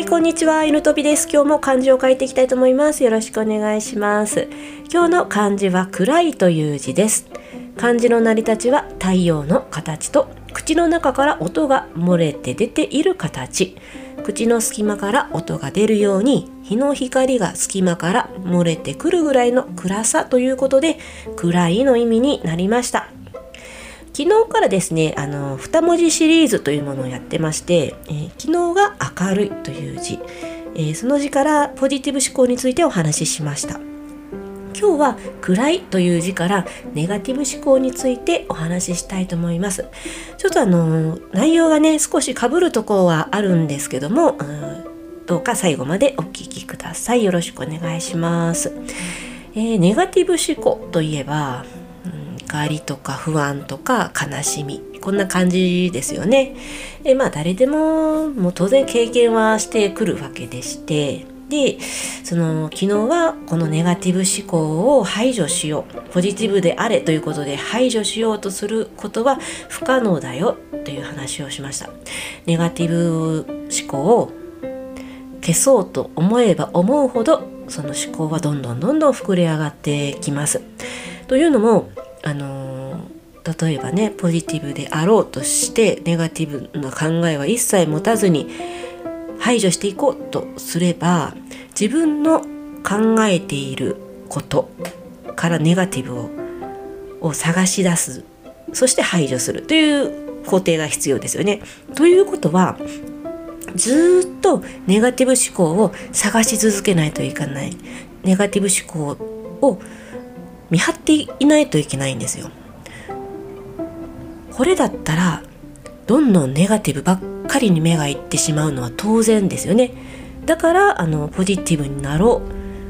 はい、こんにちは。犬飛びです。今日も漢字を書いていきたいと思います。よろしくお願いします。今日の漢字は暗いという字です。漢字の成り立ちは太陽の形と口の中から音が漏れて出ている形。口の隙間から音が出るように日の光が隙間から漏れてくるぐらいの暗さということで暗いの意味になりました。昨日からですね、あの、二文字シリーズというものをやってまして、えー昨日が明るいという字、えーその字からポジティブ思考についてお話ししました。今日は暗いという字からネガティブ思考についてお話ししたいと思います。ちょっとあの、内容がね、少し被るところはあるんですけども、うんどうか最後までお聞きください。よろしくお願いします。えーネガティブ思考といえば、怒りとか不安とか悲しみこんな感じですよね。でまあ誰でももう当然経験はしてくるわけでしてでその昨日はこのネガティブ思考を排除しようポジティブであれということで排除しようとすることは不可能だよという話をしました。ネガティブ思考を消そうと思えば思うほどその思考はどんどんどんどん膨れ上がってきます。というのもあの例えばねポジティブであろうとしてネガティブな考えは一切持たずに排除していこうとすれば自分の考えていることからネガティブを探し出すそして排除するという工程が必要ですよね。ということはずっとネガティブ思考を探し続けないといけないネガティブ思考を見張っていないといけないんですよ。これだったらどんどんネガティブばっかりに目がいってしまうのは当然ですよね。だからあのポジティブになろ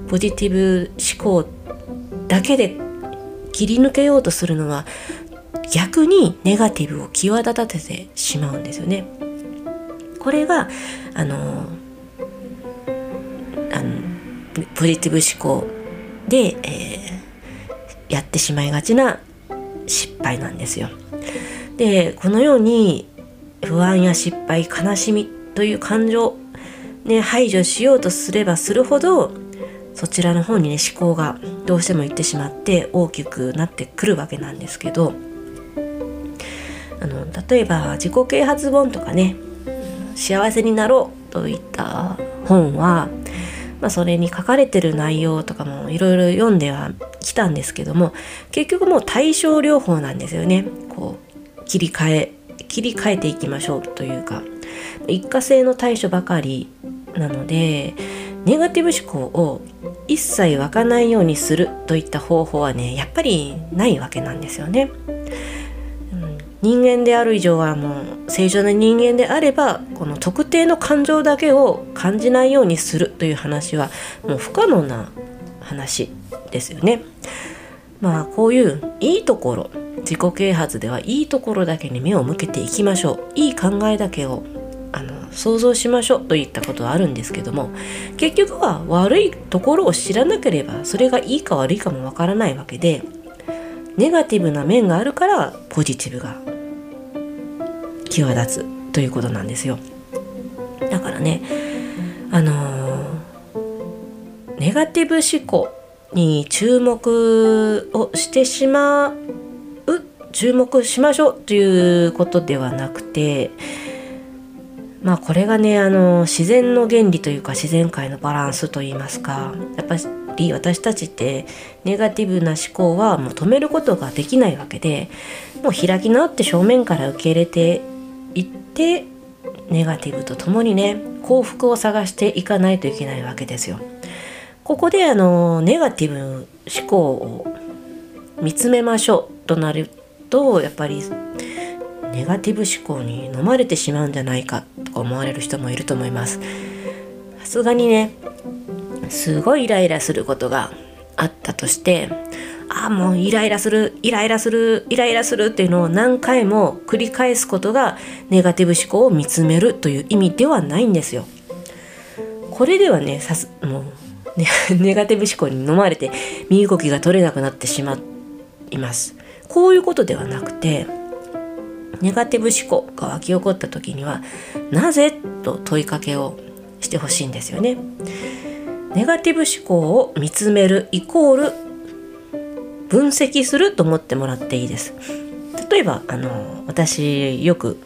うポジティブ思考だけで切り抜けようとするのは逆にネガティブを際立たせてしまうんですよね。これがあのあのポジティブ思考で、えーやってしまいがちな失敗なんですよ。でこのように不安や失敗悲しみという感情、ね、排除しようとすればするほどそちらの方にね思考がどうしてもいってしまって大きくなってくるわけなんですけどあの例えば自己啓発本とかね「幸せになろう」といった本は、まあ、それに書かれてる内容とかもいろいろ読んではたんですけども結局もう対症療法なんですよねこう切り替え切り替えていきましょうというか一過性の対処ばかりなのでネガティブ思考を一切湧かないようにするといった方法はねやっぱりないわけなんですよね。うん人間である以上はもう正常な人間であればこの特定の感情だけを感じないようにするという話はもう不可能な話ですよね。まあこういういいところ自己啓発ではいいところだけに目を向けていきましょういい考えだけをあの想像しましょうといったことはあるんですけども結局は悪いところを知らなければそれがいいか悪いかもわからないわけでネガティブな面があるからポジティブが際立つということなんですよだからねあのーネガティブ思考に注目をしてしまう注目しましょうということではなくてまあこれがねあの自然の原理というか自然界のバランスといいますかやっぱり私たちってネガティブな思考はもう止めることができないわけでもう開き直って正面から受け入れていってネガティブとともにね幸福を探していかないといけないわけですよ。ここであのネガティブ思考を見つめましょうとなるとやっぱりネガティブ思考に飲まれてしまうんじゃないかとか思われる人もいると思います。さすがにねすごいイライラすることがあったとしてああもうイライラするイライラするイライラするっていうのを何回も繰り返すことがネガティブ思考を見つめるという意味ではないんですよ。これではねさすもうね ネガティブ思考に飲まれて身動きが取れなくなってしまいます。こういうことではなくてネガティブ思考が湧き起こった時にはなぜと問いかけをしてほしいんですよね。ネガティブ思考を見つめるイコール分析すると思ってもらっていいです。例えばあの私よく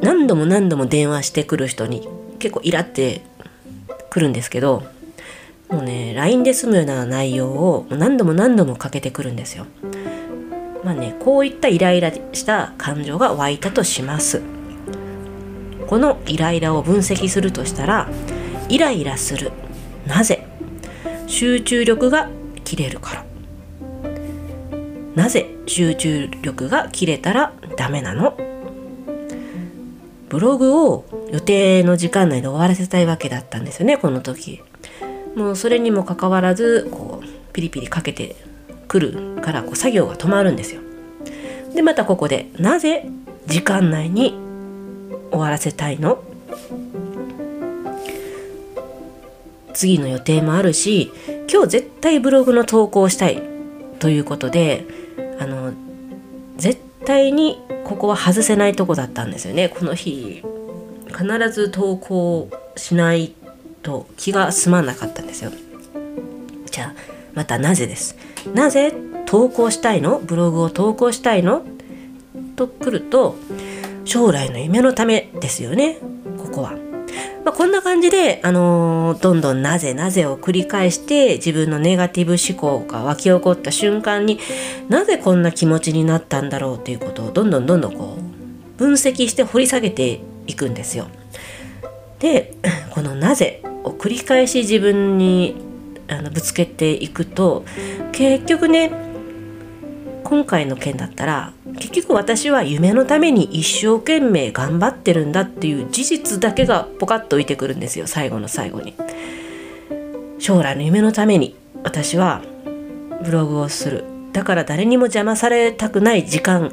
何度も何度も電話してくる人に結構イラってくるんですけどもうね LINE で済むような内容を何度も何度もかけてくるんですよ。まあねこういったイライラした感情が湧いたとします。このイライラを分析するとしたらイライラするなぜ？集中力が切れるからなぜ集中力が切れたらダメなの？ブログを予定の時間内で終わらせたいわけだったんですよねこの時。もうそれにもかかわらずこうピリピリかけてくるからこう作業が止まるんですよ。でまたここでなぜ時間内に終わらせたいの？次の予定もあるし今日絶対ブログの投稿したいということであの絶対にここは外せないとこだったんですよね。この日必ず投稿しないと気が済まなかったんですよ。じゃあまたなぜです。なぜ投稿したいの？ブログを投稿したいの？とくると将来の夢のためですよね。ここは。まあ、こんな感じで、あのー、どんどんなぜなぜを繰り返して自分のネガティブ思考が湧き起こった瞬間になぜこんな気持ちになったんだろうということをどんどんどんどんこう分析して掘り下げていくんですよ。で この「なぜ」を繰り返し自分にあのぶつけていくと結局ね今回の件だったら結局私は夢のために一生懸命頑張ってるんだっていう事実だけがポカッと浮いてくるんですよ最後の最後に。将来の夢のために私はブログをするだから誰にも邪魔されたくない時間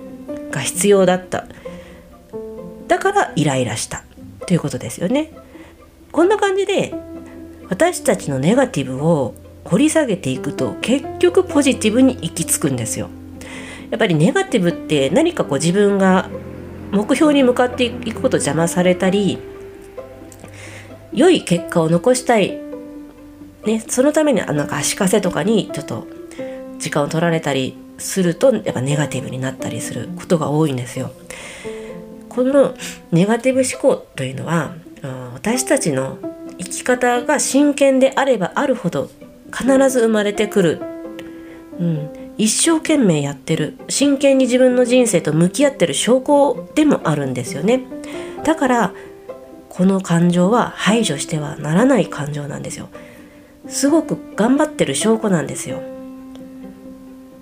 が必要だっただからイライラしたということですよね。こんな感じで私たちのネガティブを掘り下げていくと結局ポジティブに行き着くんですよ。やっぱりネガティブって何かこう自分が目標に向かっていくこと邪魔されたり良い結果を残したい、ね、そのためになんか足かせとかにちょっと時間を取られたりするとやっぱネガティブになったりすることが多いんですよ。このネガティブ思考というのは私たちの生き方が真剣であればあるほど必ず生まれてくる、うん、一生懸命やってる真剣に自分の人生と向き合ってる証拠でもあるんですよね。だからこの感情は排除してはならない感情なんですよ。すごく頑張ってる証拠なんですよ。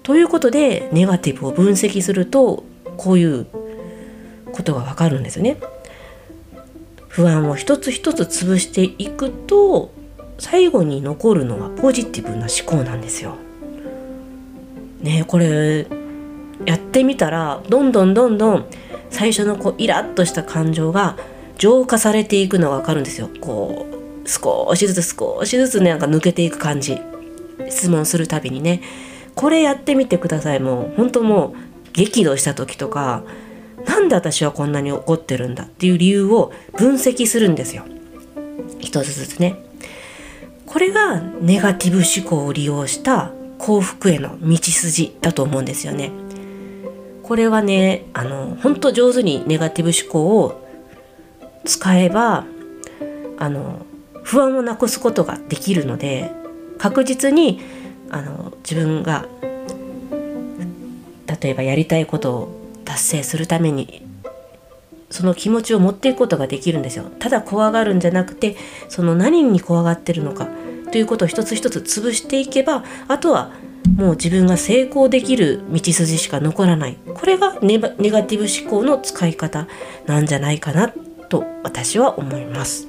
ということでネガティブを分析するとこういうことがわかるんですよね。不安を一つ一つ潰していくと最後に残るのはポジティブな思考なんですよ。ねこれやってみたらどんどんどんどん最初のこうイラッとした感情が浄化されていくのが分かるんですよ。こう少しずつ少しずつねなんか抜けていく感じ。質問するたびにね。これやってみてください。もう本当もう激怒した時とかなんで私はこんなに怒ってるんだっていう理由を分析するんですよ。一つずつね。これがネガティブ思考を利用した幸福への道筋だと思うんですよね。これはねあの本当上手にネガティブ思考を使えばあの不安をなくすことができるので確実にあの自分が例えばやりたいことを達成するためにその気持ちを持っていくことができるんですよただ怖がるんじゃなくてその何に怖がってるのかということを一つ一つ潰していけばあとはもう自分が成功できる道筋しか残らない。これがネガティブ思考の使い方なんじゃないかなと私は思います。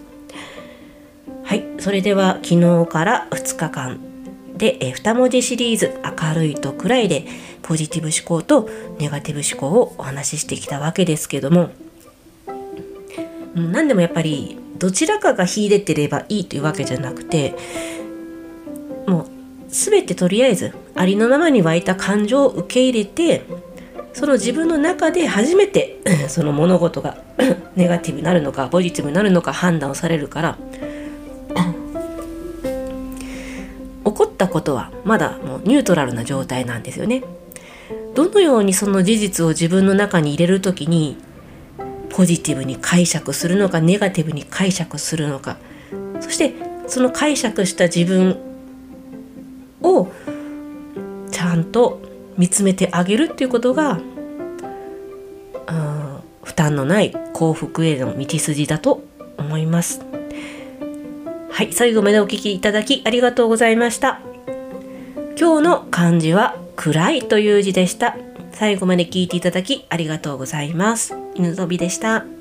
はいそれでは昨日から2日間で2文字シリーズ「明るいと暗い」でポジティブ思考とネガティブ思考をお話ししてきたわけですけども何でもやっぱりどちらかが秀でてればいいというわけじゃなくてもう全てとりあえずありのままに湧いた感情を受け入れてその自分の中で初めて その物事が ネガティブになるのかポジティブになるのか判断をされるから 起こったことはまだもうニュートラルな状態なんですよね。どのようにその事実を自分の中に入れる時にポジティブに解釈するのかネガティブに解釈するのかそしてその解釈した自分をちゃんと見つめてあげるっていうことが負担のない幸福への道筋だと思います。はい、最後までお聞きいただきありがとうございました。今日の漢字は暗いという字でした。最後まで聞いていただきありがとうございます。犬飛びでした。